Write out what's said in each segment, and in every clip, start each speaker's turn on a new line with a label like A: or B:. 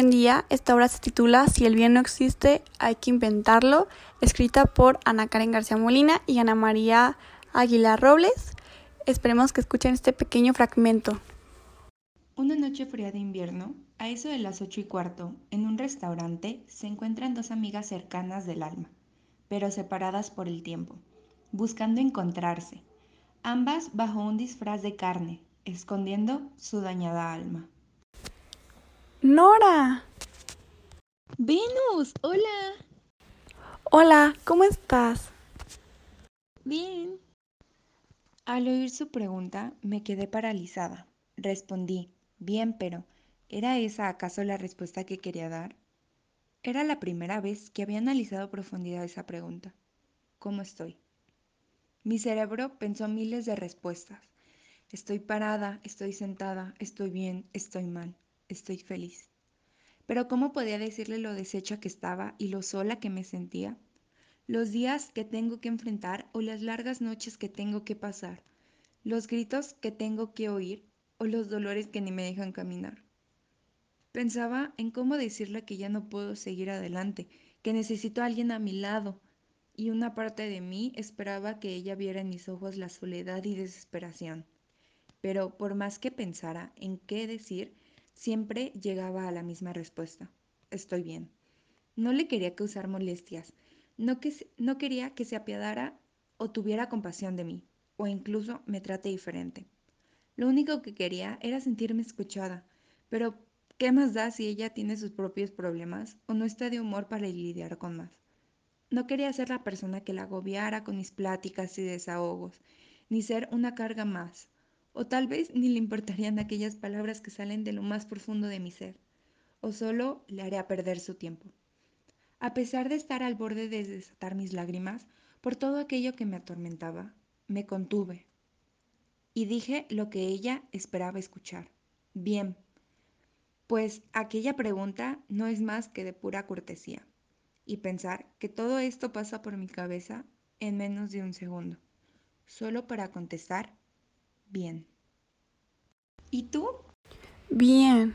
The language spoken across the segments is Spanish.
A: Buen día, esta obra se titula Si el bien no existe, hay que inventarlo, escrita por Ana Karen García Molina y Ana María Aguilar Robles. Esperemos que escuchen este pequeño fragmento.
B: Una noche fría de invierno, a eso de las ocho y cuarto, en un restaurante se encuentran dos amigas cercanas del alma, pero separadas por el tiempo, buscando encontrarse, ambas bajo un disfraz de carne, escondiendo su dañada alma.
A: Nora.
C: Venus, hola.
A: Hola, ¿cómo estás?
C: Bien.
B: Al oír su pregunta, me quedé paralizada. Respondí, bien, pero ¿era esa acaso la respuesta que quería dar? Era la primera vez que había analizado a profundidad esa pregunta. ¿Cómo estoy? Mi cerebro pensó miles de respuestas. Estoy parada, estoy sentada, estoy bien, estoy mal estoy feliz. Pero ¿cómo podía decirle lo deshecha que estaba y lo sola que me sentía? Los días que tengo que enfrentar o las largas noches que tengo que pasar, los gritos que tengo que oír o los dolores que ni me dejan caminar. Pensaba en cómo decirle que ya no puedo seguir adelante, que necesito a alguien a mi lado, y una parte de mí esperaba que ella viera en mis ojos la soledad y desesperación. Pero por más que pensara en qué decir, Siempre llegaba a la misma respuesta. Estoy bien. No le quería causar molestias. No, que, no quería que se apiadara o tuviera compasión de mí, o incluso me trate diferente. Lo único que quería era sentirme escuchada. Pero, ¿qué más da si ella tiene sus propios problemas o no está de humor para lidiar con más? No quería ser la persona que la agobiara con mis pláticas y desahogos, ni ser una carga más, o tal vez ni le importarían aquellas palabras que salen de lo más profundo de mi ser, o solo le haría perder su tiempo. A pesar de estar al borde de desatar mis lágrimas por todo aquello que me atormentaba, me contuve y dije lo que ella esperaba escuchar. Bien, pues aquella pregunta no es más que de pura cortesía, y pensar que todo esto pasa por mi cabeza en menos de un segundo, solo para contestar bien. ¿Y tú?
A: Bien.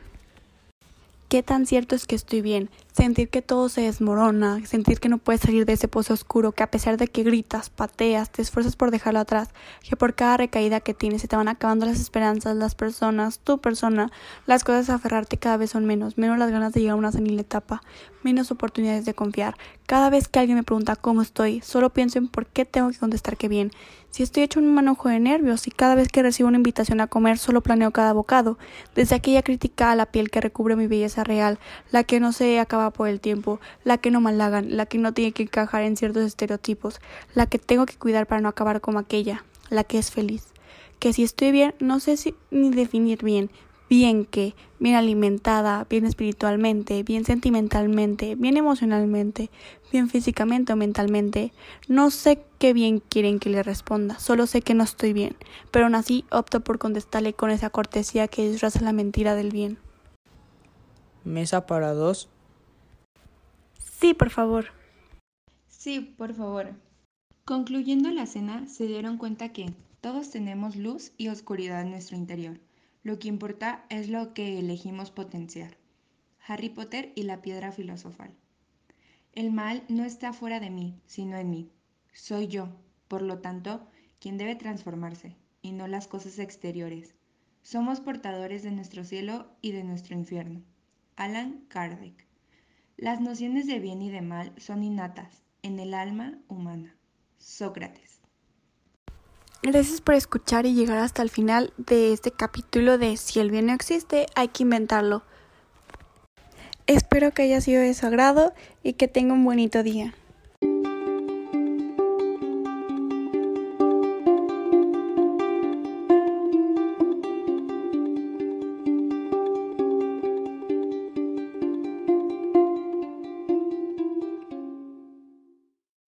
A: ¿Qué tan cierto es que estoy bien? Sentir que todo se desmorona, sentir que no puedes salir de ese pozo oscuro, que a pesar de que gritas, pateas, te esfuerzas por dejarlo atrás, que por cada recaída que tienes se te van acabando las esperanzas, las personas, tu persona, las cosas a aferrarte cada vez son menos, menos las ganas de llegar a una senil etapa, menos oportunidades de confiar. Cada vez que alguien me pregunta cómo estoy, solo pienso en por qué tengo que contestar que bien. Si estoy hecho un manojo de nervios y cada vez que recibo una invitación a comer solo planeo cada bocado, desde aquella crítica a la piel que recubre mi belleza real, la que no se acaba por el tiempo, la que no malagan, la que no tiene que encajar en ciertos estereotipos, la que tengo que cuidar para no acabar como aquella, la que es feliz. Que si estoy bien, no sé si, ni definir bien, bien que, bien alimentada, bien espiritualmente, bien sentimentalmente, bien emocionalmente, bien físicamente o mentalmente. No sé qué bien quieren que le responda, solo sé que no estoy bien, pero aún así opto por contestarle con esa cortesía que disfraza la mentira del bien.
D: ¿Mesa para dos?
A: Sí, por favor.
B: Sí, por favor. Concluyendo la cena, se dieron cuenta que todos tenemos luz y oscuridad en nuestro interior lo que importa es lo que elegimos potenciar. Harry Potter y la piedra filosofal. El mal no está fuera de mí, sino en mí. Soy yo, por lo tanto, quien debe transformarse, y no las cosas exteriores. Somos portadores de nuestro cielo y de nuestro infierno. Alan Kardec. Las nociones de bien y de mal son innatas en el alma humana. Sócrates.
A: Gracias por escuchar y llegar hasta el final de este capítulo de Si el bien no existe, hay que inventarlo. Espero que haya sido de su agrado y que tenga un bonito día.